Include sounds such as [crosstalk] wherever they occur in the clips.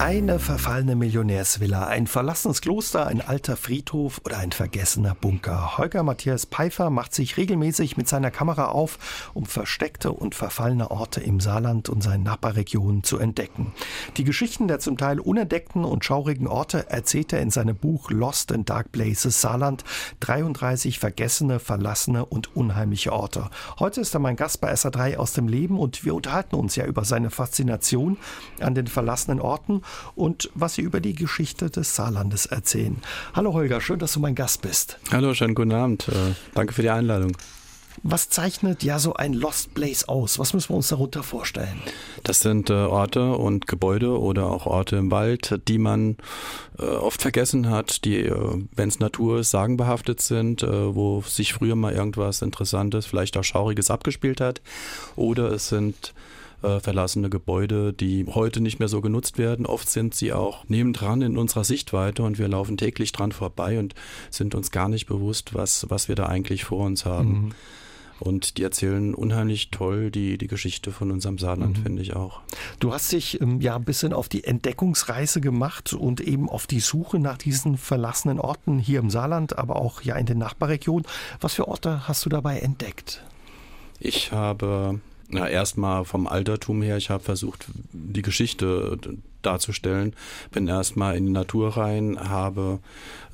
Eine verfallene Millionärsvilla, ein verlassenes Kloster, ein alter Friedhof oder ein vergessener Bunker. Holger Matthias Pfeiffer macht sich regelmäßig mit seiner Kamera auf, um versteckte und verfallene Orte im Saarland und seinen Nachbarregionen zu entdecken. Die Geschichten der zum Teil unentdeckten und schaurigen Orte erzählt er in seinem Buch Lost in Dark Places Saarland. 33 vergessene, verlassene und unheimliche Orte. Heute ist er mein Gast bei SA3 aus dem Leben und wir unterhalten uns ja über seine Faszination an den verlassenen Orten und was Sie über die Geschichte des Saarlandes erzählen. Hallo Holger, schön, dass du mein Gast bist. Hallo, schönen guten Abend. Äh, danke für die Einladung. Was zeichnet ja so ein Lost Place aus? Was müssen wir uns darunter vorstellen? Das sind äh, Orte und Gebäude oder auch Orte im Wald, die man äh, oft vergessen hat, die, äh, wenn es Natur ist, sagenbehaftet sind, äh, wo sich früher mal irgendwas Interessantes, vielleicht auch Schauriges abgespielt hat. Oder es sind äh, verlassene Gebäude, die heute nicht mehr so genutzt werden. Oft sind sie auch nebendran in unserer Sichtweite und wir laufen täglich dran vorbei und sind uns gar nicht bewusst, was, was wir da eigentlich vor uns haben. Mhm. Und die erzählen unheimlich toll die, die Geschichte von unserem Saarland, mhm. finde ich auch. Du hast dich ähm, ja ein bisschen auf die Entdeckungsreise gemacht und eben auf die Suche nach diesen verlassenen Orten hier im Saarland, aber auch ja in den Nachbarregionen. Was für Orte hast du dabei entdeckt? Ich habe na, erstmal vom Altertum her, ich habe versucht, die Geschichte darzustellen. Bin erstmal in die Natur rein, habe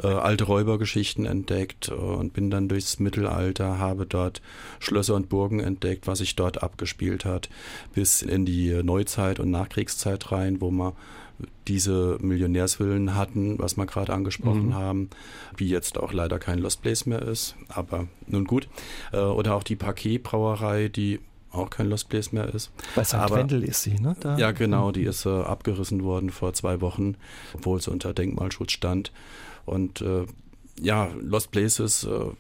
äh, alte Räubergeschichten entdeckt äh, und bin dann durchs Mittelalter, habe dort Schlösser und Burgen entdeckt, was sich dort abgespielt hat, bis in die Neuzeit und Nachkriegszeit rein, wo man diese Millionärswillen hatten, was wir gerade angesprochen mhm. haben, wie jetzt auch leider kein Lost Place mehr ist, aber nun gut. Äh, oder auch die Paquet-Brauerei, die auch kein Lost Place mehr ist. Bei St. Aber, Wendel ist sie, ne? Da? Ja, genau, die ist äh, abgerissen worden vor zwei Wochen, obwohl sie unter Denkmalschutz stand. Und äh, ja, Lost Places äh,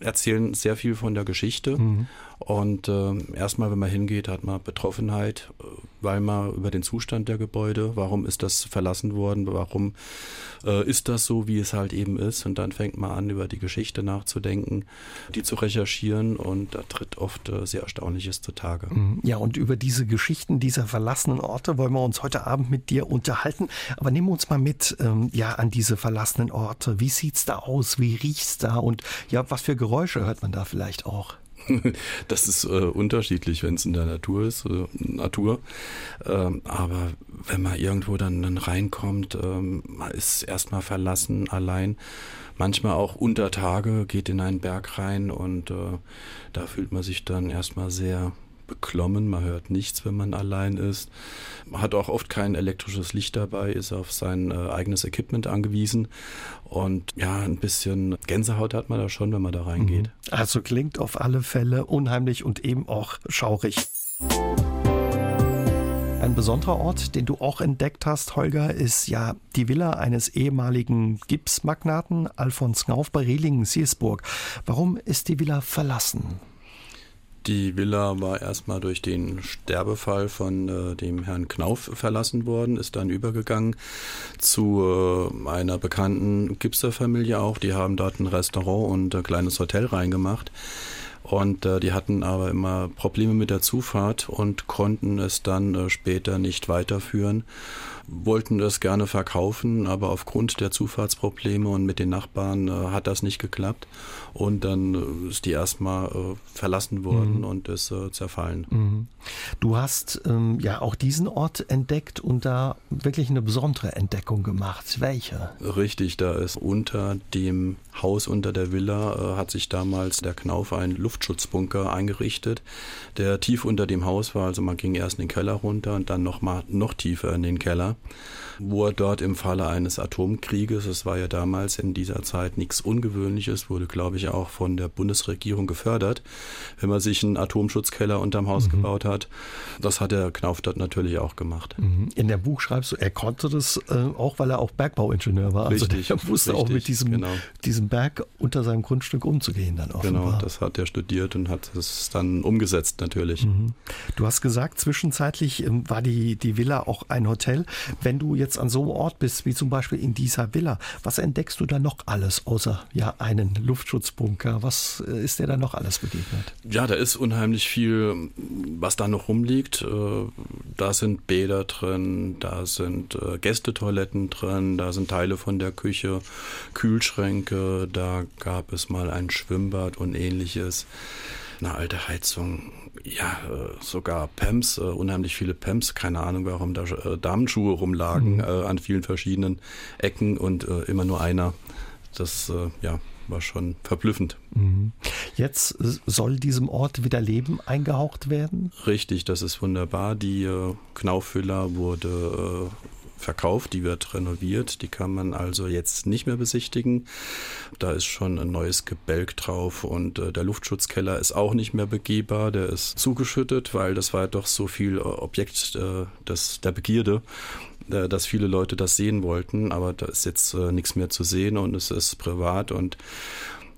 erzählen sehr viel von der Geschichte. Mhm. Und äh, erstmal, wenn man hingeht, hat man Betroffenheit, äh, weil man über den Zustand der Gebäude, warum ist das verlassen worden, warum äh, ist das so, wie es halt eben ist. Und dann fängt man an, über die Geschichte nachzudenken, die zu recherchieren und da tritt oft äh, sehr Erstaunliches zutage. Mhm. Ja, und über diese Geschichten dieser verlassenen Orte wollen wir uns heute Abend mit dir unterhalten. Aber nehmen wir uns mal mit ähm, ja, an diese verlassenen Orte. Wie sieht's da aus? Wie riecht's da? Und ja, was für Geräusche hört man da vielleicht auch? [laughs] Das ist äh, unterschiedlich, wenn es in der Natur ist, äh, Natur. Ähm, aber wenn man irgendwo dann, dann reinkommt, ähm, ist erstmal verlassen, allein. Manchmal auch unter Tage, geht in einen Berg rein und äh, da fühlt man sich dann erstmal sehr beklommen, man hört nichts, wenn man allein ist. Man hat auch oft kein elektrisches Licht dabei, ist auf sein äh, eigenes Equipment angewiesen und ja, ein bisschen Gänsehaut hat man da schon, wenn man da reingeht. Mhm. Also klingt auf alle Fälle unheimlich und eben auch schaurig. Ein besonderer Ort, den du auch entdeckt hast, Holger, ist ja die Villa eines ehemaligen Gipsmagnaten, Alfons Knauf bei Rehlingen-Siersburg. Warum ist die Villa verlassen? Die Villa war erstmal durch den Sterbefall von äh, dem Herrn Knauf verlassen worden, ist dann übergegangen zu äh, einer bekannten Gipserfamilie auch. Die haben dort ein Restaurant und ein kleines Hotel reingemacht. Und äh, die hatten aber immer Probleme mit der Zufahrt und konnten es dann äh, später nicht weiterführen wollten das gerne verkaufen, aber aufgrund der Zufahrtsprobleme und mit den Nachbarn äh, hat das nicht geklappt. Und dann äh, ist die erstmal äh, verlassen worden mhm. und ist äh, zerfallen. Mhm. Du hast ähm, ja auch diesen Ort entdeckt und da wirklich eine besondere Entdeckung gemacht. Welche? Richtig, da ist unter dem Haus unter der Villa äh, hat sich damals der Knauf einen Luftschutzbunker eingerichtet, der tief unter dem Haus war. Also man ging erst in den Keller runter und dann noch mal noch tiefer in den Keller wo er dort im Falle eines Atomkrieges, es war ja damals in dieser Zeit nichts Ungewöhnliches, wurde, glaube ich, auch von der Bundesregierung gefördert, wenn man sich einen Atomschutzkeller unterm Haus mhm. gebaut hat. Das hat der Knauf dort natürlich auch gemacht. Mhm. In der Buch schreibst du, er konnte das äh, auch, weil er auch Bergbauingenieur war. Also richtig, er wusste richtig, auch mit diesem, genau. diesem Berg unter seinem Grundstück umzugehen dann offenbar. Genau, das hat er studiert und hat es dann umgesetzt natürlich. Mhm. Du hast gesagt, zwischenzeitlich ähm, war die, die Villa auch ein Hotel. Wenn du jetzt an so einem Ort bist, wie zum Beispiel in dieser Villa, was entdeckst du da noch alles, außer ja einen Luftschutzbunker? Was äh, ist dir da noch alles begegnet? Ja, da ist unheimlich viel, was da noch rumliegt. Äh, da sind Bäder drin, da sind äh, Gästetoiletten drin, da sind Teile von der Küche, Kühlschränke, da gab es mal ein Schwimmbad und ähnliches eine alte Heizung, ja, sogar Pams, äh, unheimlich viele Pams, keine Ahnung, warum da Damenschuhe rumlagen mhm. an vielen verschiedenen Ecken und immer nur einer. Das, ja, war schon verblüffend. Mhm. Jetzt soll diesem Ort wieder Leben eingehaucht werden? Richtig, das ist wunderbar. Die Knaufvilla wurde verkauft, die wird renoviert, die kann man also jetzt nicht mehr besichtigen. Da ist schon ein neues Gebälk drauf und äh, der Luftschutzkeller ist auch nicht mehr begehbar, der ist zugeschüttet, weil das war doch so viel äh, Objekt äh, des, der Begierde äh, dass viele Leute das sehen wollten, aber da ist jetzt äh, nichts mehr zu sehen und es ist privat und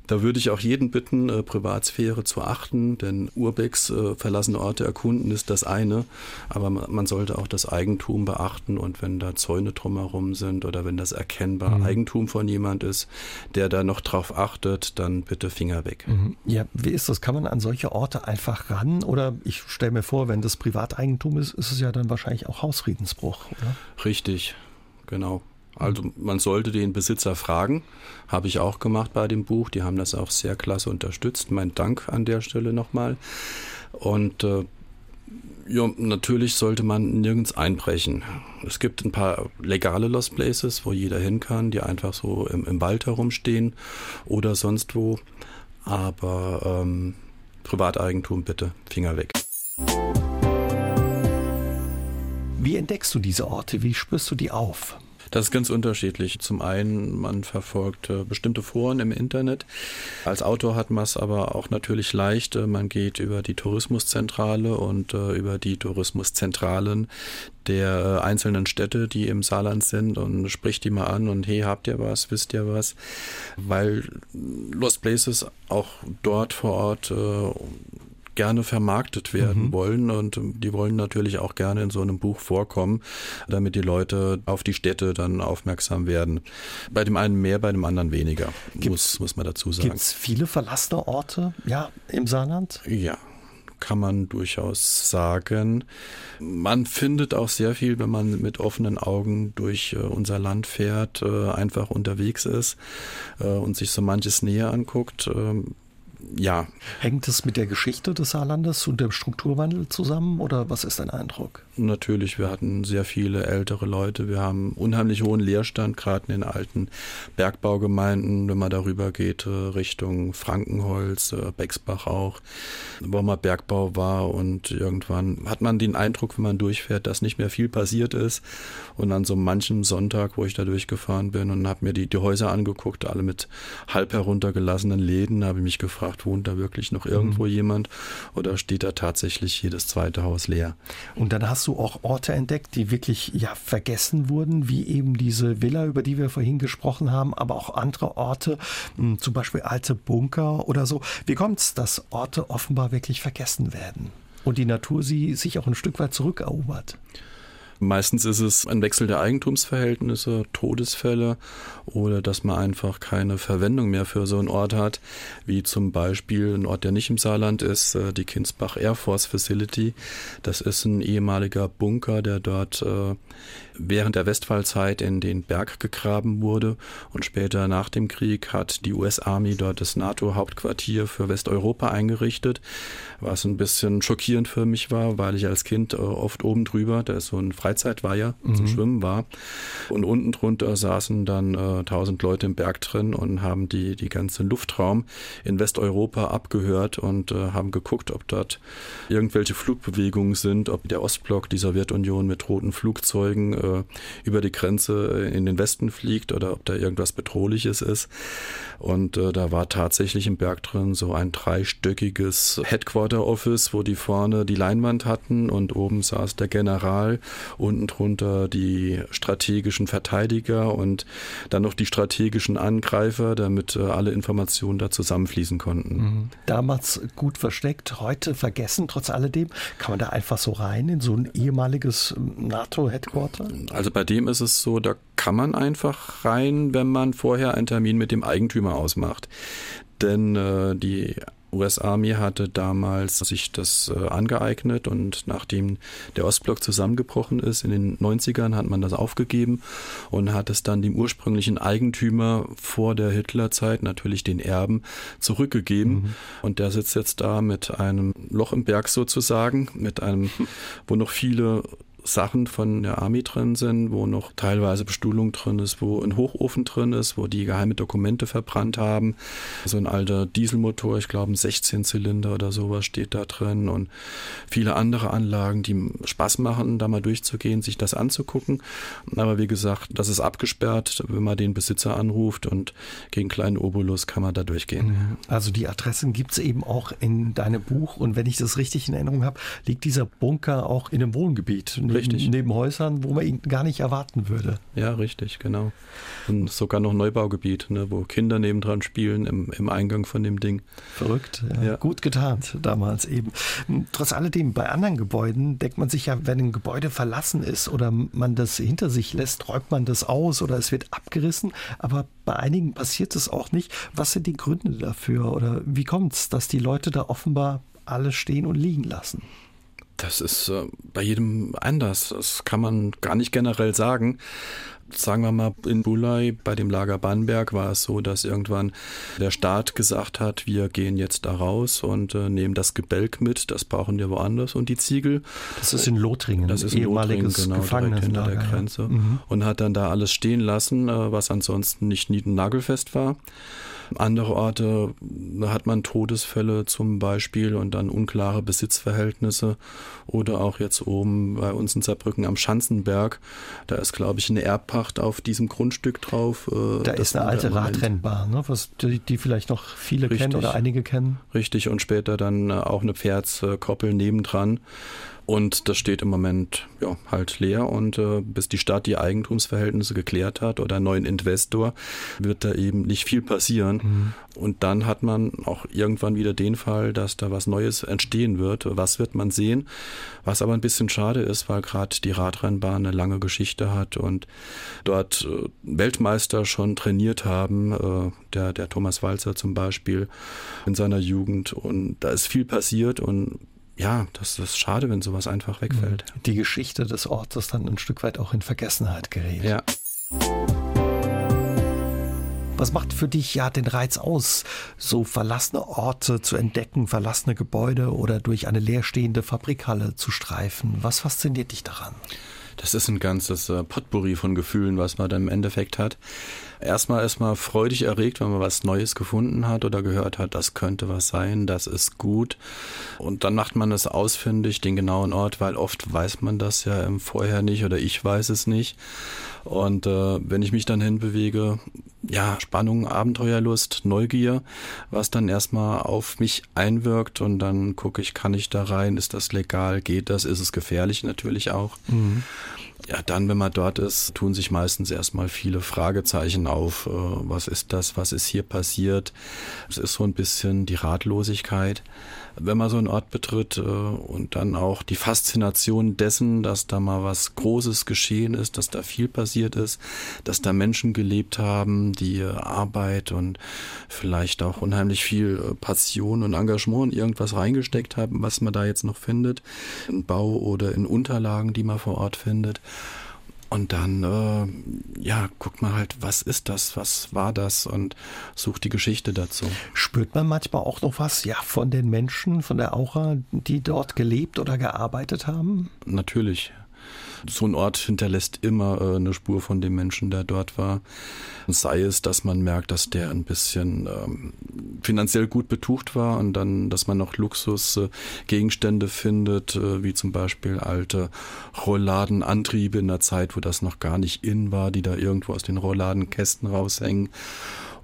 da würde ich auch jeden bitten, äh, Privatsphäre zu achten, denn Urbex äh, verlassene Orte erkunden ist das eine, aber man sollte auch das Eigentum beachten und wenn da Zäune drumherum sind oder wenn das erkennbar mhm. Eigentum von jemand ist, der da noch drauf achtet, dann bitte Finger weg. Mhm. Ja, wie ist das? Kann man an solche Orte einfach ran oder ich stelle mir vor, wenn das Privateigentum ist, ist es ja dann wahrscheinlich auch Hausfriedensbruch, oder? Richtig, genau. Also man sollte den Besitzer fragen, habe ich auch gemacht bei dem Buch. Die haben das auch sehr klasse unterstützt. Mein Dank an der Stelle nochmal. Und äh, ja, natürlich sollte man nirgends einbrechen. Es gibt ein paar legale Lost Places, wo jeder hin kann, die einfach so im, im Wald herumstehen oder sonst wo. Aber ähm, Privateigentum bitte, Finger weg. Wie entdeckst du diese Orte? Wie spürst du die auf? Das ist ganz unterschiedlich. Zum einen, man verfolgt äh, bestimmte Foren im Internet. Als Autor hat man es aber auch natürlich leicht. Äh, man geht über die Tourismuszentrale und äh, über die Tourismuszentralen der einzelnen Städte, die im Saarland sind und spricht die mal an und hey, habt ihr was, wisst ihr was? Weil Lost Places auch dort vor Ort gerne vermarktet werden mhm. wollen und die wollen natürlich auch gerne in so einem Buch vorkommen, damit die Leute auf die Städte dann aufmerksam werden. Bei dem einen mehr, bei dem anderen weniger, muss, muss man dazu sagen. Gibt es viele verlassene Orte ja, im Saarland? Ja, kann man durchaus sagen. Man findet auch sehr viel, wenn man mit offenen Augen durch äh, unser Land fährt, äh, einfach unterwegs ist äh, und sich so manches näher anguckt. Ja. Hängt es mit der Geschichte des Saarlandes und dem Strukturwandel zusammen oder was ist dein Eindruck? Natürlich, wir hatten sehr viele ältere Leute. Wir haben unheimlich hohen Leerstand, gerade in den alten Bergbaugemeinden, wenn man darüber geht, äh, Richtung Frankenholz, äh, Bexbach auch, wo mal Bergbau war und irgendwann hat man den Eindruck, wenn man durchfährt, dass nicht mehr viel passiert ist. Und an so manchem Sonntag, wo ich da durchgefahren bin und habe mir die, die Häuser angeguckt, alle mit halb heruntergelassenen Läden, habe ich mich gefragt, wohnt da wirklich noch irgendwo mhm. jemand oder steht da tatsächlich jedes zweite Haus leer? Und dann hast du auch Orte entdeckt, die wirklich ja vergessen wurden, wie eben diese Villa, über die wir vorhin gesprochen haben, aber auch andere Orte, hm, zum Beispiel alte Bunker oder so. Wie kommt es, dass Orte offenbar wirklich vergessen werden und die Natur sie sich auch ein Stück weit zurückerobert? Meistens ist es ein Wechsel der Eigentumsverhältnisse, Todesfälle oder dass man einfach keine Verwendung mehr für so einen Ort hat, wie zum Beispiel ein Ort, der nicht im Saarland ist, äh, die Kinsbach Air Force Facility. Das ist ein ehemaliger Bunker, der dort äh, während der Westfallzeit in den Berg gegraben wurde und später nach dem Krieg hat die US Army dort das NATO-Hauptquartier für Westeuropa eingerichtet, was ein bisschen schockierend für mich war, weil ich als Kind äh, oft oben drüber, da ist so ein Freizeitweiher mhm. zum Schwimmen war. Und unten drunter saßen dann äh, tausend äh, Leute im Berg drin und haben die, die ganze Luftraum in Westeuropa abgehört und äh, haben geguckt, ob dort irgendwelche Flugbewegungen sind, ob der Ostblock, die Sowjetunion mit roten Flugzeugen äh, über die Grenze äh, in den Westen fliegt oder ob da irgendwas Bedrohliches ist. Und äh, da war tatsächlich im Berg drin so ein dreistöckiges Headquarter Office, wo die vorne die Leinwand hatten und oben saß der General unten drunter die strategischen Verteidiger und dann noch die strategischen Angreifer, damit äh, alle Informationen da zusammenfließen konnten. Mhm. Damals gut versteckt, heute vergessen, trotz alledem. Kann man da einfach so rein in so ein ehemaliges ähm, Also bei dem ist es so, da kann man einfach rein, wenn man vorher einen Termin mit dem Eigentümer ausmacht. Denn äh, die US Army hatte damals sich das äh, angeeignet und nachdem der Ostblock zusammengebrochen ist in den 90ern hat man das aufgegeben und hat es dann dem ursprünglichen Eigentümer vor der Hitlerzeit, natürlich den Erben, zurückgegeben. Mhm. Und der sitzt jetzt da mit einem Loch im Berg sozusagen, mit einem, wo noch viele Sachen von der Army drin sind, wo noch teilweise Bestuhlung drin ist, wo ein Hochofen drin ist, wo die geheime Dokumente verbrannt haben. So ein alter Dieselmotor, ich glaube ein 16-Zylinder oder sowas steht da drin und viele andere Anlagen, die Spaß machen, da mal durchzugehen, sich das anzugucken. Aber wie gesagt, das ist abgesperrt, wenn man den Besitzer anruft und gegen kleinen Obolus kann man da durchgehen. Also die Adressen gibt es eben auch in deinem Buch und wenn ich das richtig in Erinnerung habe, liegt dieser Bunker auch in einem Wohngebiet richtig. neben Häusern, wo man ihn gar nicht erwarten würde. Ja, richtig, genau. Und sogar noch Neubaugebiet, ne, wo Kinder nebendran spielen im, im Eingang von dem Ding. Verrückt, ja. ja. Gut getarnt damals eben. Trotz alledem, bei anderen Gebäuden denkt man sich ja, wenn ein Gebäude verlassen ist oder man das hinter sich lässt, räumt man das aus oder es wird abgerissen. Aber bei einigen passiert es auch nicht. Was sind die Gründe dafür oder wie kommt es, dass die Leute da offenbar alles stehen und liegen lassen? Das ist äh, bei jedem anders. Das kann man gar nicht generell sagen. Sagen wir mal, in Bulai bei dem Lager Bannberg war es so, dass irgendwann der Staat gesagt hat, wir gehen jetzt da raus und äh, nehmen das Gebälk mit, das brauchen wir woanders und die Ziegel. Das ist in Lothringen, das ist ein ehemaliges genau, Gefangenenlager hinter der Grenze ja. mhm. und hat dann da alles stehen lassen, äh, was ansonsten nicht nieden-nagelfest war. Andere Orte hat man Todesfälle zum Beispiel und dann unklare Besitzverhältnisse oder auch jetzt oben bei uns in Saarbrücken am Schanzenberg. Da ist, glaube ich, eine Erbpacht auf diesem Grundstück drauf. Äh, da ist eine alte Radrennbahn, ne? was die, die, vielleicht noch viele Richtig. kennen oder einige kennen. Richtig und später dann äh, auch eine Pferdskoppel nebendran. Und das steht im Moment ja, halt leer und äh, bis die Stadt die Eigentumsverhältnisse geklärt hat oder einen neuen Investor, wird da eben nicht viel passieren. Mhm. Und dann hat man auch irgendwann wieder den Fall, dass da was Neues entstehen wird. Was wird man sehen? Was aber ein bisschen schade ist, weil gerade die Radrennbahn eine lange Geschichte hat und dort äh, Weltmeister schon trainiert haben, äh, der, der Thomas Walzer zum Beispiel in seiner Jugend. Und da ist viel passiert und ja, das ist schade, wenn sowas einfach wegfällt. Mhm. Die Geschichte des Ortes dann ein Stück weit auch in Vergessenheit gerät. Ja. Was macht für dich ja den Reiz aus, so verlassene Orte zu entdecken, verlassene Gebäude oder durch eine leerstehende Fabrikhalle zu streifen? Was fasziniert dich daran? Das ist ein ganzes äh, Potpourri von Gefühlen, was man dann im Endeffekt hat. Erstmal ist freudig erregt, wenn man was Neues gefunden hat oder gehört hat, das könnte was sein, das ist gut. Und dann macht man es ausfindig, den genauen Ort, weil oft weiß man das ja Vorher nicht oder ich weiß es nicht. Und äh, wenn ich mich dann hinbewege, ja, Spannung, Abenteuerlust, Neugier, was dann erstmal auf mich einwirkt und dann gucke ich, kann ich da rein, ist das legal, geht das, ist es gefährlich natürlich auch. Mhm. Ja, dann, wenn man dort ist, tun sich meistens erstmal viele Fragezeichen auf. Äh, was ist das? Was ist hier passiert? Es ist so ein bisschen die Ratlosigkeit wenn man so einen Ort betritt äh, und dann auch die Faszination dessen, dass da mal was Großes geschehen ist, dass da viel passiert ist, dass da Menschen gelebt haben, die Arbeit und vielleicht auch unheimlich viel äh, Passion und Engagement in irgendwas reingesteckt haben, was man da jetzt noch findet, in Bau oder in Unterlagen, die man vor Ort findet. Und dann, äh, ja, guckt man halt, was ist das, was war das und sucht die Geschichte dazu. Spürt man manchmal auch noch was, ja, von den Menschen, von der Aura, die dort gelebt oder gearbeitet haben? Natürlich so ein Ort hinterlässt immer äh, eine Spur von dem Menschen, der dort war. Sei es, dass man merkt, dass der ein bisschen ähm, finanziell gut betucht war und dann, dass man noch Luxusgegenstände äh, findet, äh, wie zum Beispiel alte Rollladenantriebe in der Zeit, wo das noch gar nicht in war, die da irgendwo aus den Rollladenkästen raushängen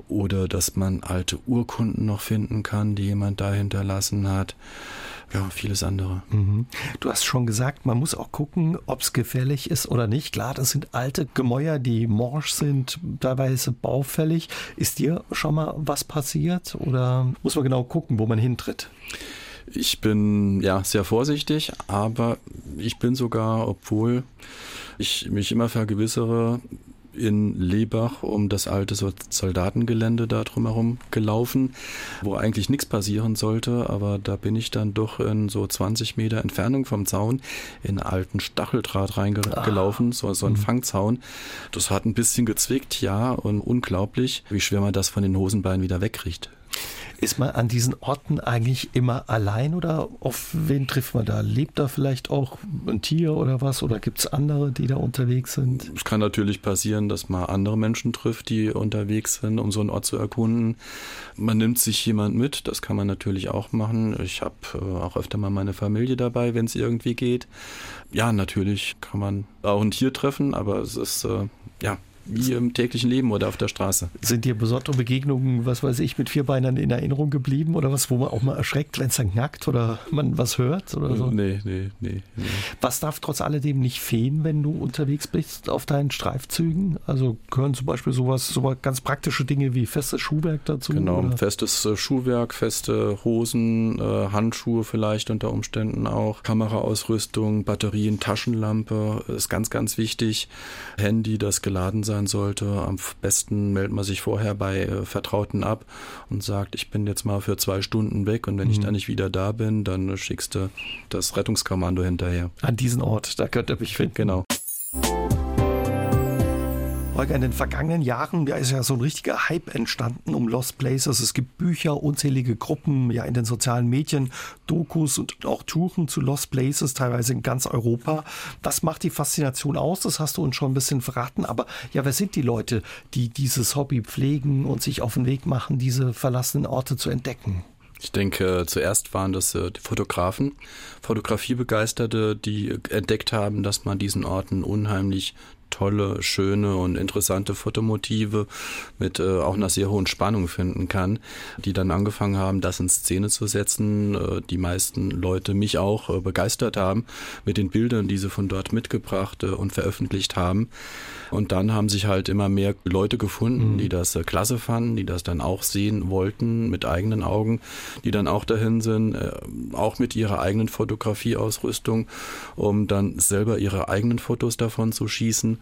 oder dass man alte Urkunden noch finden kann, die jemand da hinterlassen hat ja, vieles andere. Mhm. Du hast schon gesagt, man muss auch gucken, ob es gefährlich ist oder nicht. Klar, das sind alte Gemäuer, die morsch sind, teilweise baufällig. Ist dir schon mal was passiert oder muss man genau gucken, wo man hintritt? Ich bin ja sehr vorsichtig, aber ich bin sogar, obwohl ich mich immer vergewissere, in Lebach um das alte Soldatengelände da drumherum gelaufen, wo eigentlich nichts passieren sollte, aber da bin ich dann doch in so 20 Meter Entfernung vom Zaun in alten Stacheldraht reingelaufen, ah. so, so ein mhm. Fangzaun. Das hat ein bisschen gezwickt, ja, und unglaublich, wie schwer man das von den Hosenbeinen wieder wegkriegt. Ist man an diesen Orten eigentlich immer allein oder auf wen trifft man da? Lebt da vielleicht auch ein Tier oder was? Oder gibt es andere, die da unterwegs sind? Es kann natürlich passieren, dass man andere Menschen trifft, die unterwegs sind, um so einen Ort zu erkunden. Man nimmt sich jemand mit, das kann man natürlich auch machen. Ich habe äh, auch öfter mal meine Familie dabei, wenn es irgendwie geht. Ja, natürlich kann man auch ein Tier treffen, aber es ist äh, ja wie im täglichen Leben oder auf der Straße. Sind dir besondere Begegnungen, was weiß ich, mit Vierbeinern in Erinnerung geblieben oder was, wo man auch mal erschreckt, wenn es dann knackt oder man was hört oder so? Nee, nee, nee, nee. Was darf trotz alledem nicht fehlen, wenn du unterwegs bist auf deinen Streifzügen? Also gehören zum Beispiel sowas, so ganz praktische Dinge wie festes Schuhwerk dazu? Genau, oder? festes äh, Schuhwerk, feste Hosen, äh, Handschuhe vielleicht unter Umständen auch, Kameraausrüstung, Batterien, Taschenlampe ist ganz, ganz wichtig. Handy, das geladen sein sein sollte. Am besten meldet man sich vorher bei äh, Vertrauten ab und sagt, ich bin jetzt mal für zwei Stunden weg und wenn mhm. ich dann nicht wieder da bin, dann schickst du das Rettungskommando hinterher. An diesen Ort, da könnt ihr mich finden. Genau. Holger, in den vergangenen Jahren ja, ist ja so ein richtiger Hype entstanden um Lost Places. Es gibt Bücher, unzählige Gruppen, ja in den sozialen Medien, Dokus und auch Touren zu Lost Places, teilweise in ganz Europa. Was macht die Faszination aus? Das hast du uns schon ein bisschen verraten. Aber ja, wer sind die Leute, die dieses Hobby pflegen und sich auf den Weg machen, diese verlassenen Orte zu entdecken? Ich denke, zuerst waren das äh, die Fotografen, Fotografiebegeisterte, die entdeckt haben, dass man diesen Orten unheimlich tolle, schöne und interessante Fotomotive mit äh, auch einer sehr hohen Spannung finden kann, die dann angefangen haben, das in Szene zu setzen. Äh, die meisten Leute mich auch äh, begeistert haben mit den Bildern, die sie von dort mitgebracht äh, und veröffentlicht haben. Und dann haben sich halt immer mehr Leute gefunden, mhm. die das äh, klasse fanden, die das dann auch sehen wollten mit eigenen Augen, die dann auch dahin sind, äh, auch mit ihrer eigenen Fotografieausrüstung, um dann selber ihre eigenen Fotos davon zu schießen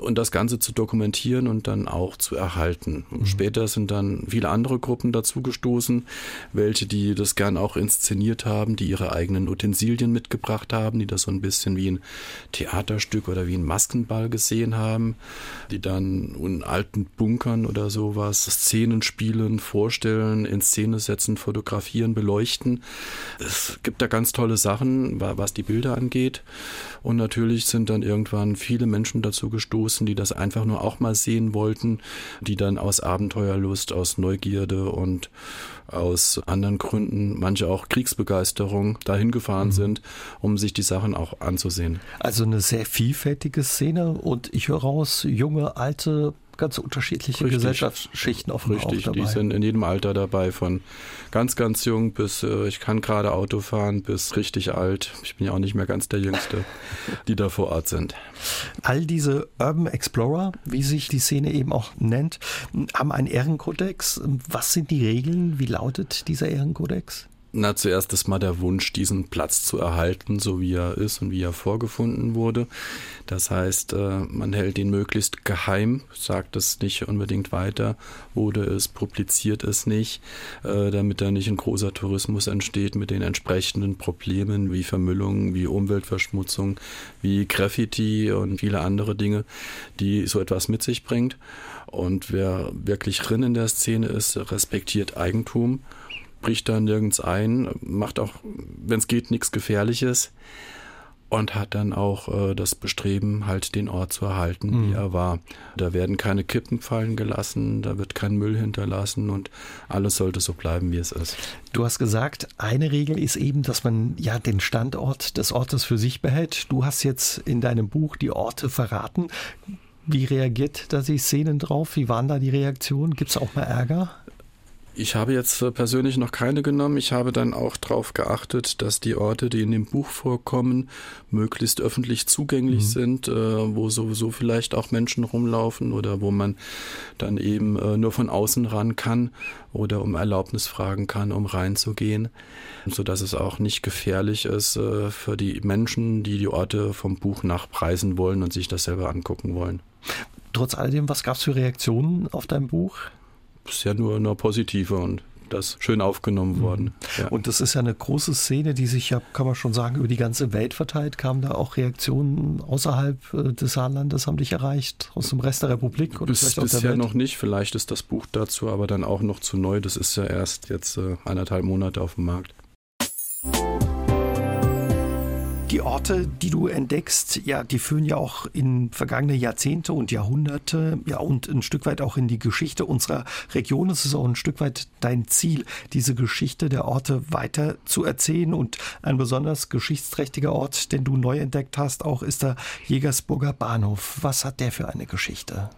und das Ganze zu dokumentieren und dann auch zu erhalten. Mhm. Später sind dann viele andere Gruppen dazu gestoßen, welche, die das gern auch inszeniert haben, die ihre eigenen Utensilien mitgebracht haben, die das so ein bisschen wie ein Theaterstück oder wie ein Maskenball gesehen haben, die dann in alten Bunkern oder sowas Szenen spielen, vorstellen, in Szene setzen, fotografieren, beleuchten. Es gibt da ganz tolle Sachen, was die Bilder angeht. Und natürlich sind dann irgendwann viele Menschen dazu gestoßen, die das einfach nur auch mal sehen wollten, die dann aus Abenteuerlust, aus Neugierde und aus anderen Gründen, manche auch Kriegsbegeisterung, dahin gefahren mhm. sind, um sich die Sachen auch anzusehen. Also eine sehr vielfältige Szene und ich höre raus, junge, alte, ganz unterschiedliche Richtig. Gesellschaftsschichten auf Richtig, auch dabei. die sind in jedem Alter dabei, von ganz, ganz jung bis äh, ich kann gerade Auto fahren, bis richtig alt. Ich bin ja auch nicht mehr ganz der Jüngste, [laughs] die da vor Ort sind. All diese Urban Explorer, wie sich die Szene eben auch nennt, haben einen Ehrenkodex. Was sind die Regeln? Wie lautet dieser Ehrenkodex? Na, zuerst ist mal der Wunsch, diesen Platz zu erhalten, so wie er ist und wie er vorgefunden wurde. Das heißt, äh, man hält ihn möglichst geheim, sagt es nicht unbedingt weiter, wurde es, publiziert es nicht, äh, damit da nicht ein großer Tourismus entsteht mit den entsprechenden Problemen wie Vermüllung, wie Umweltverschmutzung, wie Graffiti und viele andere Dinge, die so etwas mit sich bringt. Und wer wirklich drin in der Szene ist, respektiert Eigentum bricht da nirgends ein, macht auch, wenn es geht, nichts Gefährliches und hat dann auch äh, das Bestreben, halt den Ort zu erhalten, mhm. wie er war. Da werden keine Kippen fallen gelassen, da wird kein Müll hinterlassen und alles sollte so bleiben, wie es ist. Du hast gesagt, eine Regel ist eben, dass man ja den Standort des Ortes für sich behält. Du hast jetzt in deinem Buch die Orte verraten. Wie reagiert da die Szenen drauf? Wie waren da die Reaktionen? Gibt es auch mal Ärger? Ich habe jetzt äh, persönlich noch keine genommen. Ich habe dann auch darauf geachtet, dass die Orte, die in dem Buch vorkommen, möglichst öffentlich zugänglich mhm. sind, äh, wo sowieso vielleicht auch Menschen rumlaufen oder wo man dann eben äh, nur von außen ran kann oder um Erlaubnis fragen kann, um reinzugehen, sodass es auch nicht gefährlich ist für die Menschen, die die Orte vom Buch nachpreisen wollen und sich das selber angucken wollen. Trotz alledem, was gab es für Reaktionen auf dein Buch? Bisher nur, nur positive und das schön aufgenommen mhm. worden. Ja. Und das ist ja eine große Szene, die sich ja, kann man schon sagen, über die ganze Welt verteilt. Kamen da auch Reaktionen außerhalb äh, des Saarlandes, haben dich erreicht, aus dem Rest der Republik? Oder Bis, vielleicht bisher der Welt? noch nicht. Vielleicht ist das Buch dazu aber dann auch noch zu neu. Das ist ja erst jetzt äh, eineinhalb Monate auf dem Markt. Die Orte, die du entdeckst, ja, die führen ja auch in vergangene Jahrzehnte und Jahrhunderte, ja, und ein Stück weit auch in die Geschichte unserer Region. Es ist auch ein Stück weit dein Ziel, diese Geschichte der Orte weiter zu erzählen. Und ein besonders geschichtsträchtiger Ort, den du neu entdeckt hast, auch ist der Jägersburger Bahnhof. Was hat der für eine Geschichte?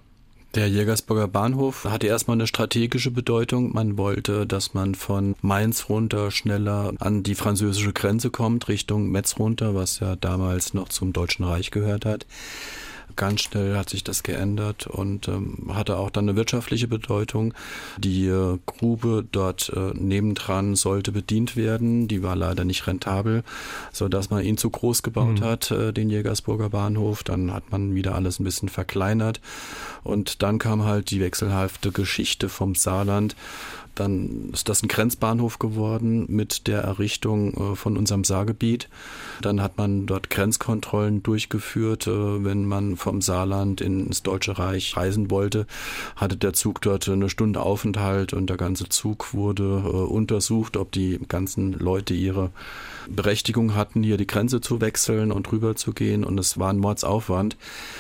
Der Jägersburger Bahnhof hatte erstmal eine strategische Bedeutung. Man wollte, dass man von Mainz runter schneller an die französische Grenze kommt, Richtung Metz runter, was ja damals noch zum Deutschen Reich gehört hat. Ganz schnell hat sich das geändert und ähm, hatte auch dann eine wirtschaftliche Bedeutung. Die äh, Grube dort äh, nebendran sollte bedient werden. Die war leider nicht rentabel, so dass man ihn zu groß gebaut mhm. hat, äh, den Jägersburger Bahnhof. Dann hat man wieder alles ein bisschen verkleinert und dann kam halt die wechselhafte Geschichte vom Saarland dann ist das ein Grenzbahnhof geworden mit der Errichtung äh, von unserem Saargebiet. Dann hat man dort Grenzkontrollen durchgeführt. Äh, wenn man vom Saarland ins Deutsche Reich reisen wollte, hatte der Zug dort eine Stunde Aufenthalt und der ganze Zug wurde äh, untersucht, ob die ganzen Leute ihre Berechtigung hatten, hier die Grenze zu wechseln und rüber zu gehen. Und es war ein Mordsaufwand.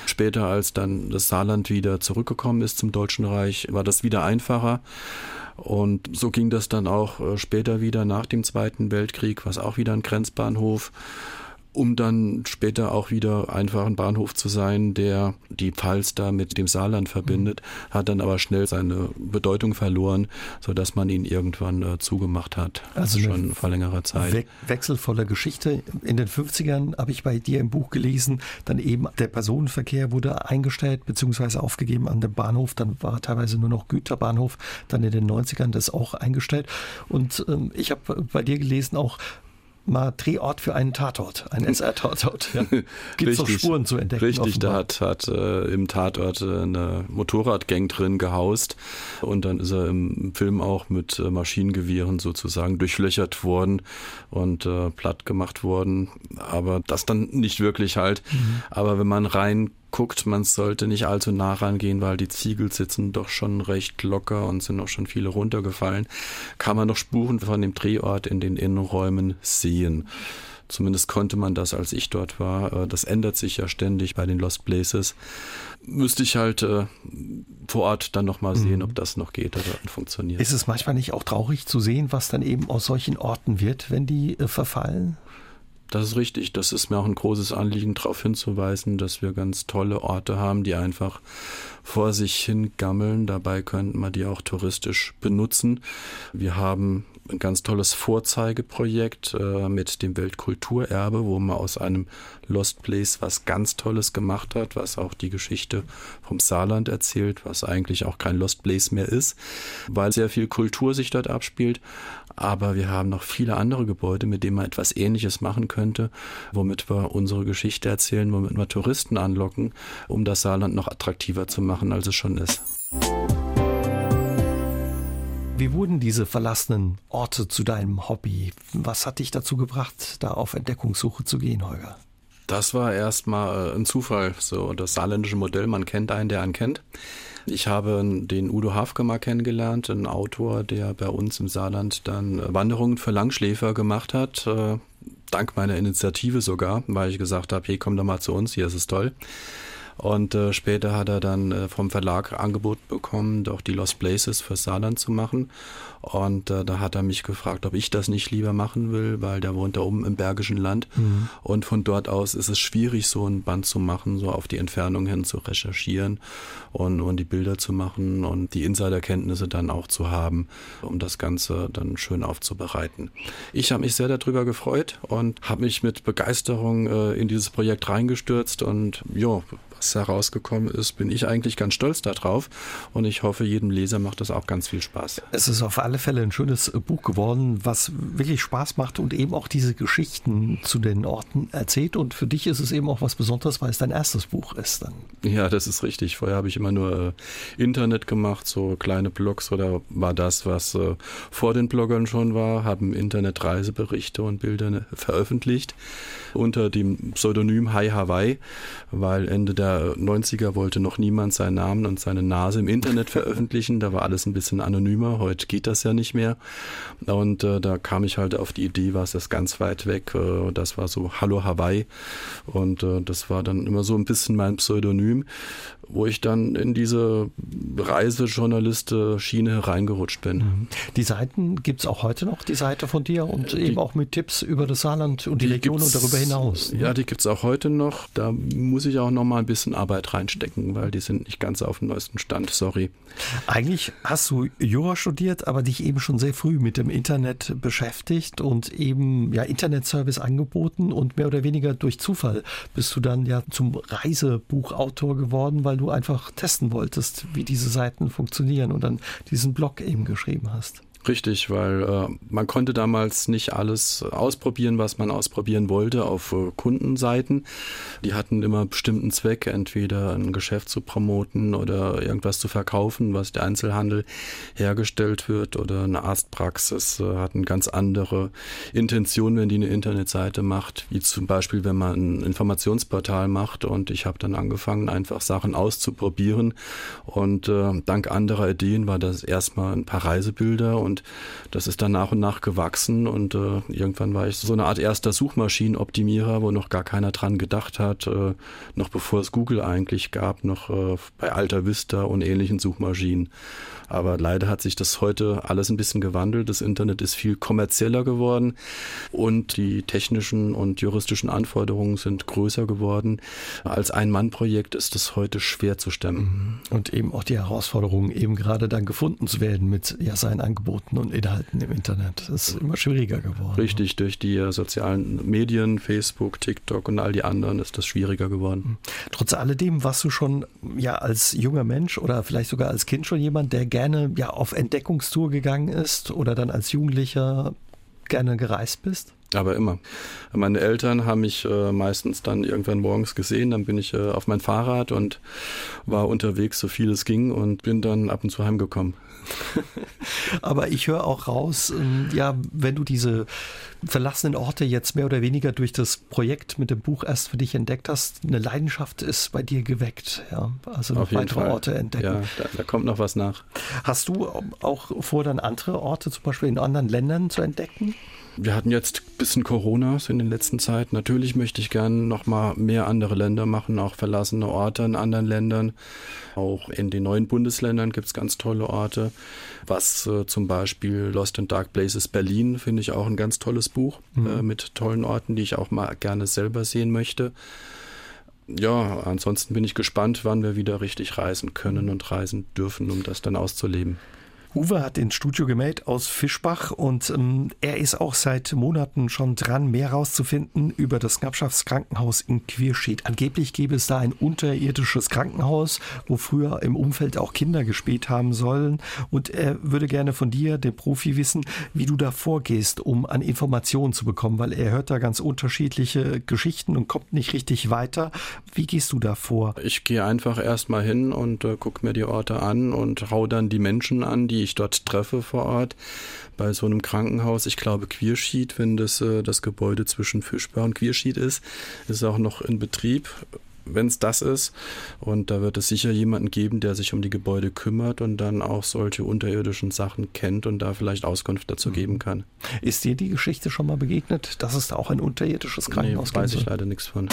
Später, als dann das Saarland wieder zurückgekommen ist zum Deutschen Reich, war das wieder einfacher. Und so ging das dann auch äh, später wieder nach dem Zweiten Weltkrieg, was auch wieder ein Grenzbahnhof um dann später auch wieder einfach ein Bahnhof zu sein, der die Pfalz da mit dem Saarland verbindet, mhm. hat dann aber schnell seine Bedeutung verloren, so dass man ihn irgendwann äh, zugemacht hat. Also schon vor längerer Zeit. We wechselvolle Geschichte. In den 50ern habe ich bei dir im Buch gelesen, dann eben der Personenverkehr wurde eingestellt bzw. aufgegeben an dem Bahnhof, dann war teilweise nur noch Güterbahnhof, dann in den 90ern das auch eingestellt und ähm, ich habe bei dir gelesen auch mal Drehort für einen Tatort, ein SR-Tatort. Ja. [laughs] Gibt es noch Spuren zu entdecken? Richtig, offenbar. da hat, hat äh, im Tatort äh, eine Motorradgang drin gehaust und dann ist er im Film auch mit äh, Maschinengewehren sozusagen durchlöchert worden und äh, platt gemacht worden. Aber das dann nicht wirklich halt. Mhm. Aber wenn man rein guckt, man sollte nicht allzu nah rangehen, weil die Ziegel sitzen doch schon recht locker und sind auch schon viele runtergefallen, kann man noch Spuren von dem Drehort in den Innenräumen sehen. Zumindest konnte man das, als ich dort war. Äh, das ändert sich ja ständig bei den Lost Places. Müsste ich halt äh, vor Ort dann nochmal sehen, mhm. ob das noch geht oder funktioniert. Ist es manchmal nicht auch traurig zu sehen, was dann eben aus solchen Orten wird, wenn die äh, verfallen? Das ist richtig. Das ist mir auch ein großes Anliegen, darauf hinzuweisen, dass wir ganz tolle Orte haben, die einfach vor sich hin gammeln. Dabei könnten wir die auch touristisch benutzen. Wir haben ein ganz tolles Vorzeigeprojekt äh, mit dem Weltkulturerbe, wo man aus einem Lost Place was ganz Tolles gemacht hat, was auch die Geschichte vom Saarland erzählt, was eigentlich auch kein Lost Place mehr ist, weil sehr viel Kultur sich dort abspielt. Aber wir haben noch viele andere Gebäude, mit denen man etwas Ähnliches machen könnte, womit wir unsere Geschichte erzählen, womit wir Touristen anlocken, um das Saarland noch attraktiver zu machen, als es schon ist. Wie wurden diese verlassenen Orte zu deinem Hobby? Was hat dich dazu gebracht, da auf Entdeckungssuche zu gehen, Holger? Das war erstmal äh, ein Zufall, so das saarländische Modell, man kennt einen, der einen kennt. Ich habe den Udo Hafke kennengelernt, ein Autor, der bei uns im Saarland dann Wanderungen für Langschläfer gemacht hat. Äh, dank meiner Initiative sogar, weil ich gesagt habe, hey, komm doch mal zu uns, hier ist es toll. Und äh, später hat er dann äh, vom Verlag Angebot bekommen, doch die Lost Places für Saarland zu machen. Und äh, da hat er mich gefragt, ob ich das nicht lieber machen will, weil der wohnt da oben im Bergischen Land. Mhm. Und von dort aus ist es schwierig, so ein Band zu machen, so auf die Entfernung hin zu recherchieren und, und die Bilder zu machen und die Insiderkenntnisse dann auch zu haben, um das Ganze dann schön aufzubereiten. Ich habe mich sehr darüber gefreut und habe mich mit Begeisterung äh, in dieses Projekt reingestürzt und ja, was herausgekommen ist, bin ich eigentlich ganz stolz darauf und ich hoffe, jedem Leser macht das auch ganz viel Spaß. Es ist auf alle Fälle ein schönes Buch geworden, was wirklich Spaß macht und eben auch diese Geschichten zu den Orten erzählt und für dich ist es eben auch was Besonderes, weil es dein erstes Buch ist dann. Ja, das ist richtig. Vorher habe ich immer nur äh, Internet gemacht, so kleine Blogs oder war das, was äh, vor den Bloggern schon war, haben Internet Reiseberichte und Bilder ne, veröffentlicht unter dem Pseudonym Hi Hawaii, weil Ende der 90er wollte noch niemand seinen Namen und seine Nase im Internet [laughs] veröffentlichen. Da war alles ein bisschen anonymer. Heute geht das ja nicht mehr. Und äh, da kam ich halt auf die Idee, war es das ganz weit weg. Äh, das war so Hallo Hawaii. Und äh, das war dann immer so ein bisschen mein Pseudonym wo ich dann in diese Reisejournalist-Schiene reingerutscht bin. Mhm. Die Seiten gibt es auch heute noch, die Seite von dir und die, eben auch mit Tipps über das Saarland und die, die Region und darüber hinaus. Ne? Ja, die gibt es auch heute noch. Da muss ich auch noch mal ein bisschen Arbeit reinstecken, weil die sind nicht ganz auf dem neuesten Stand, sorry. Eigentlich hast du Jura studiert, aber dich eben schon sehr früh mit dem Internet beschäftigt und eben ja Internetservice angeboten und mehr oder weniger durch Zufall bist du dann ja zum Reisebuchautor geworden, weil du einfach testen wolltest, wie diese Seiten funktionieren und dann diesen Blog eben geschrieben hast. Richtig, weil äh, man konnte damals nicht alles ausprobieren, was man ausprobieren wollte auf äh, Kundenseiten. Die hatten immer bestimmten Zweck, entweder ein Geschäft zu promoten oder irgendwas zu verkaufen, was der Einzelhandel hergestellt wird oder eine Arztpraxis äh, hat eine ganz andere Intention, wenn die eine Internetseite macht, wie zum Beispiel, wenn man ein Informationsportal macht und ich habe dann angefangen, einfach Sachen auszuprobieren und äh, dank anderer Ideen war das erstmal ein paar Reisebilder und und das ist dann nach und nach gewachsen und äh, irgendwann war ich so eine Art erster Suchmaschinenoptimierer, wo noch gar keiner dran gedacht hat, äh, noch bevor es Google eigentlich gab, noch äh, bei Alta Vista und ähnlichen Suchmaschinen. Aber leider hat sich das heute alles ein bisschen gewandelt. Das Internet ist viel kommerzieller geworden und die technischen und juristischen Anforderungen sind größer geworden. Als Ein-Mann-Projekt ist es heute schwer zu stemmen. Mhm. Und eben auch die Herausforderung, eben gerade dann gefunden zu werden mit ja, seinen Angeboten und Inhalten im Internet. Das ist immer schwieriger geworden. Richtig, durch die sozialen Medien, Facebook, TikTok und all die anderen ist das schwieriger geworden. Mhm. Trotz alledem warst du schon ja als junger Mensch oder vielleicht sogar als Kind schon jemand, der gerne gerne ja auf Entdeckungstour gegangen ist oder dann als Jugendlicher gerne gereist bist? Aber immer. Meine Eltern haben mich äh, meistens dann irgendwann morgens gesehen, dann bin ich äh, auf mein Fahrrad und war unterwegs, so viel es ging und bin dann ab und zu heimgekommen. [laughs] Aber ich höre auch raus, ähm, ja, wenn du diese verlassenen Orte jetzt mehr oder weniger durch das Projekt mit dem Buch erst für dich entdeckt hast, eine Leidenschaft ist bei dir geweckt. Ja, also noch weitere Fall. Orte entdecken. Ja, da, da, kommt noch was nach. Hast du auch vor, dann andere Orte zum Beispiel in anderen Ländern zu entdecken? Wir hatten jetzt ein bisschen Corona in den letzten Zeit. Natürlich möchte ich gerne noch mal mehr andere Länder machen, auch verlassene Orte in anderen Ländern. Auch in den neuen Bundesländern gibt es ganz tolle Orte. Was äh, zum Beispiel Lost in Dark Places Berlin finde ich auch ein ganz tolles Buch mhm. äh, mit tollen Orten, die ich auch mal gerne selber sehen möchte. Ja, ansonsten bin ich gespannt, wann wir wieder richtig reisen können und reisen dürfen, um das dann auszuleben. Uwe hat ins Studio gemeldet aus Fischbach und ähm, er ist auch seit Monaten schon dran, mehr herauszufinden über das Knappschaftskrankenhaus in Quierschied. Angeblich gäbe es da ein unterirdisches Krankenhaus, wo früher im Umfeld auch Kinder gespielt haben sollen. Und er würde gerne von dir, dem Profi, wissen, wie du da vorgehst, um an Informationen zu bekommen, weil er hört da ganz unterschiedliche Geschichten und kommt nicht richtig weiter. Wie gehst du da vor? Ich gehe einfach erstmal hin und äh, gucke mir die Orte an und hau dann die Menschen an, die ich dort treffe vor Ort bei so einem Krankenhaus. Ich glaube, Quierschied, wenn das äh, das Gebäude zwischen Fischbar und Quierschied ist, ist auch noch in Betrieb wenn es das ist. Und da wird es sicher jemanden geben, der sich um die Gebäude kümmert und dann auch solche unterirdischen Sachen kennt und da vielleicht Auskunft dazu mhm. geben kann. Ist dir die Geschichte schon mal begegnet, dass es da auch ein unterirdisches Krankenhaus gibt? Nee, weiß ich leider nichts von.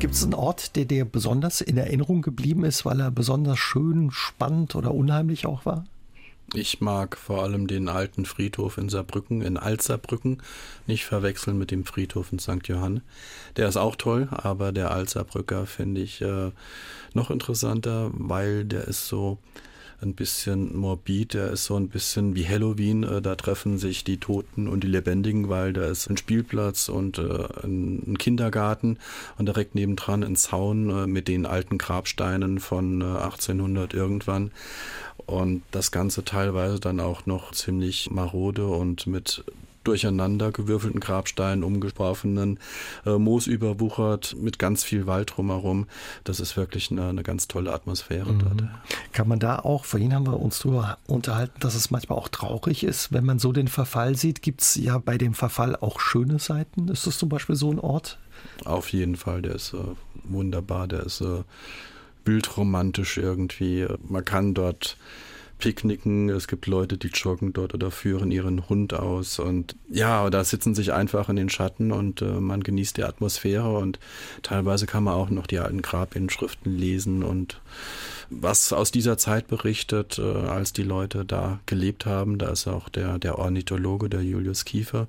Gibt es einen Ort, der dir besonders in Erinnerung geblieben ist, weil er besonders schön, spannend oder unheimlich auch war? Ich mag vor allem den alten Friedhof in Saarbrücken, in Altsaarbrücken, nicht verwechseln mit dem Friedhof in St. Johann. Der ist auch toll, aber der Altsaarbrücker finde ich äh, noch interessanter, weil der ist so ein bisschen morbid. Der ist so ein bisschen wie Halloween. Äh, da treffen sich die Toten und die Lebendigen, weil da ist ein Spielplatz und äh, ein Kindergarten und direkt nebendran ein Zaun äh, mit den alten Grabsteinen von 1800 irgendwann. Und das Ganze teilweise dann auch noch ziemlich marode und mit durcheinander gewürfelten Grabsteinen, umgeworfenen, äh, Moos überwuchert, mit ganz viel Wald drumherum. Das ist wirklich eine, eine ganz tolle Atmosphäre mhm. dort. Kann man da auch, vorhin haben wir uns darüber unterhalten, dass es manchmal auch traurig ist, wenn man so den Verfall sieht. Gibt es ja bei dem Verfall auch schöne Seiten? Ist das zum Beispiel so ein Ort? Auf jeden Fall, der ist äh, wunderbar, der ist äh, bildromantisch irgendwie. Man kann dort picknicken, es gibt Leute, die joggen dort oder führen ihren Hund aus und ja, da sitzen sich einfach in den Schatten und äh, man genießt die Atmosphäre und teilweise kann man auch noch die alten Grabinschriften lesen und was aus dieser Zeit berichtet, äh, als die Leute da gelebt haben. Da ist auch der, der Ornithologe, der Julius Kiefer,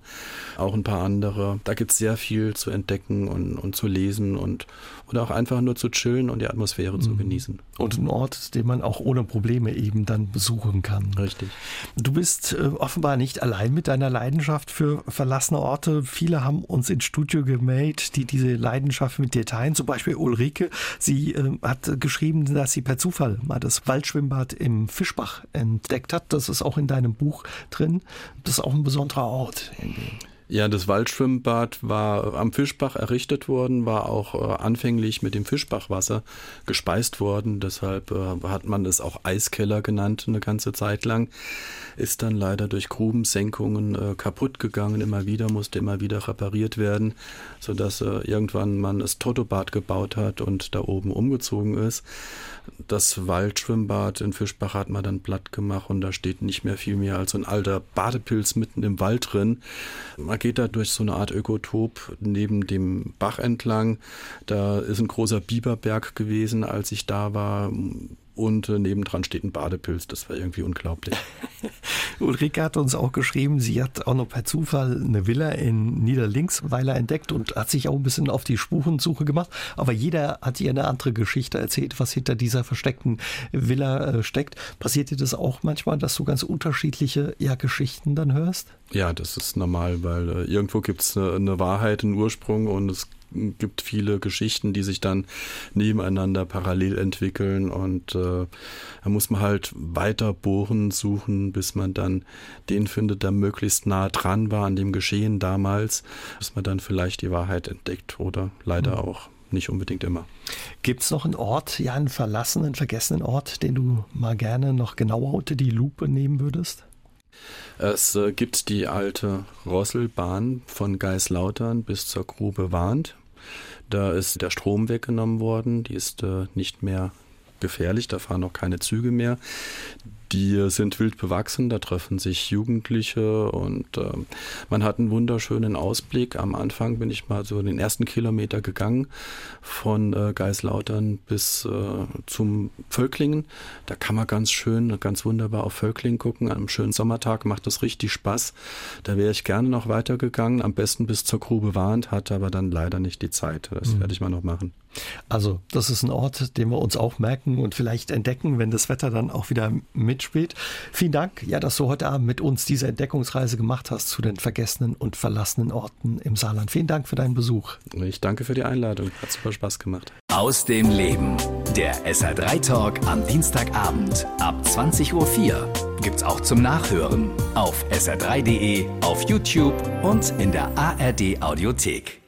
auch ein paar andere. Da gibt es sehr viel zu entdecken und, und zu lesen und oder auch einfach nur zu chillen und die Atmosphäre mhm. zu genießen. Und ein Ort, den man auch ohne Probleme eben dann besuchen kann. Richtig. Du bist äh, offenbar nicht allein mit deiner Leidenschaft für verlassene Orte. Viele haben uns ins Studio gemeldet, die diese Leidenschaft mit dir teilen. Zum Beispiel Ulrike. Sie äh, hat geschrieben, dass sie per Zufall Zufall mal das Waldschwimmbad im Fischbach entdeckt hat. Das ist auch in deinem Buch drin. Das ist auch ein besonderer Ort. Ja, das Waldschwimmbad war am Fischbach errichtet worden, war auch äh, anfänglich mit dem Fischbachwasser gespeist worden. Deshalb äh, hat man es auch Eiskeller genannt eine ganze Zeit lang. Ist dann leider durch Grubensenkungen äh, kaputt gegangen. Immer wieder musste immer wieder repariert werden, sodass irgendwann man das Totobad gebaut hat und da oben umgezogen ist. Das Waldschwimmbad in Fischbach hat man dann platt gemacht und da steht nicht mehr viel mehr als ein alter Badepilz mitten im Wald drin. Man geht da durch so eine Art Ökotop neben dem Bach entlang. Da ist ein großer Biberberg gewesen, als ich da war und äh, nebendran steht ein Badepilz. Das war irgendwie unglaublich. [laughs] Ulrike hat uns auch geschrieben, sie hat auch noch per Zufall eine Villa in Niederlinksweiler entdeckt und hat sich auch ein bisschen auf die Spurensuche gemacht. Aber jeder hat ihr eine andere Geschichte erzählt, was hinter dieser versteckten Villa äh, steckt. Passiert dir das auch manchmal, dass du ganz unterschiedliche ja, Geschichten dann hörst? Ja, das ist normal, weil äh, irgendwo gibt es eine, eine Wahrheit, einen Ursprung und es gibt viele Geschichten, die sich dann nebeneinander parallel entwickeln und äh, da muss man halt weiter bohren, suchen, bis man dann den findet, der möglichst nah dran war an dem Geschehen damals, bis man dann vielleicht die Wahrheit entdeckt oder leider mhm. auch nicht unbedingt immer. Gibt es noch einen Ort, ja, einen verlassenen, vergessenen Ort, den du mal gerne noch genauer unter die Lupe nehmen würdest? Es äh, gibt die alte Rosselbahn von Geislautern bis zur Grube Warnt. Da ist der Strom weggenommen worden, die ist äh, nicht mehr gefährlich, da fahren auch keine Züge mehr. Die sind wild bewachsen, da treffen sich Jugendliche und äh, man hat einen wunderschönen Ausblick. Am Anfang bin ich mal so den ersten Kilometer gegangen von äh, Geislautern bis äh, zum Völklingen. Da kann man ganz schön, ganz wunderbar auf Völklingen gucken. An einem schönen Sommertag macht das richtig Spaß. Da wäre ich gerne noch weitergegangen, am besten bis zur Grube Warnt, hatte aber dann leider nicht die Zeit. Das mhm. werde ich mal noch machen. Also, das ist ein Ort, den wir uns auch merken und vielleicht entdecken, wenn das Wetter dann auch wieder mitspielt. Vielen Dank, ja, dass du heute Abend mit uns diese Entdeckungsreise gemacht hast zu den vergessenen und verlassenen Orten im Saarland. Vielen Dank für deinen Besuch. Ich danke für die Einladung. Hat super Spaß gemacht. Aus dem Leben. Der SR3 Talk am Dienstagabend ab 20.04 Uhr gibt's auch zum Nachhören auf sr3.de, auf YouTube und in der ARD Audiothek.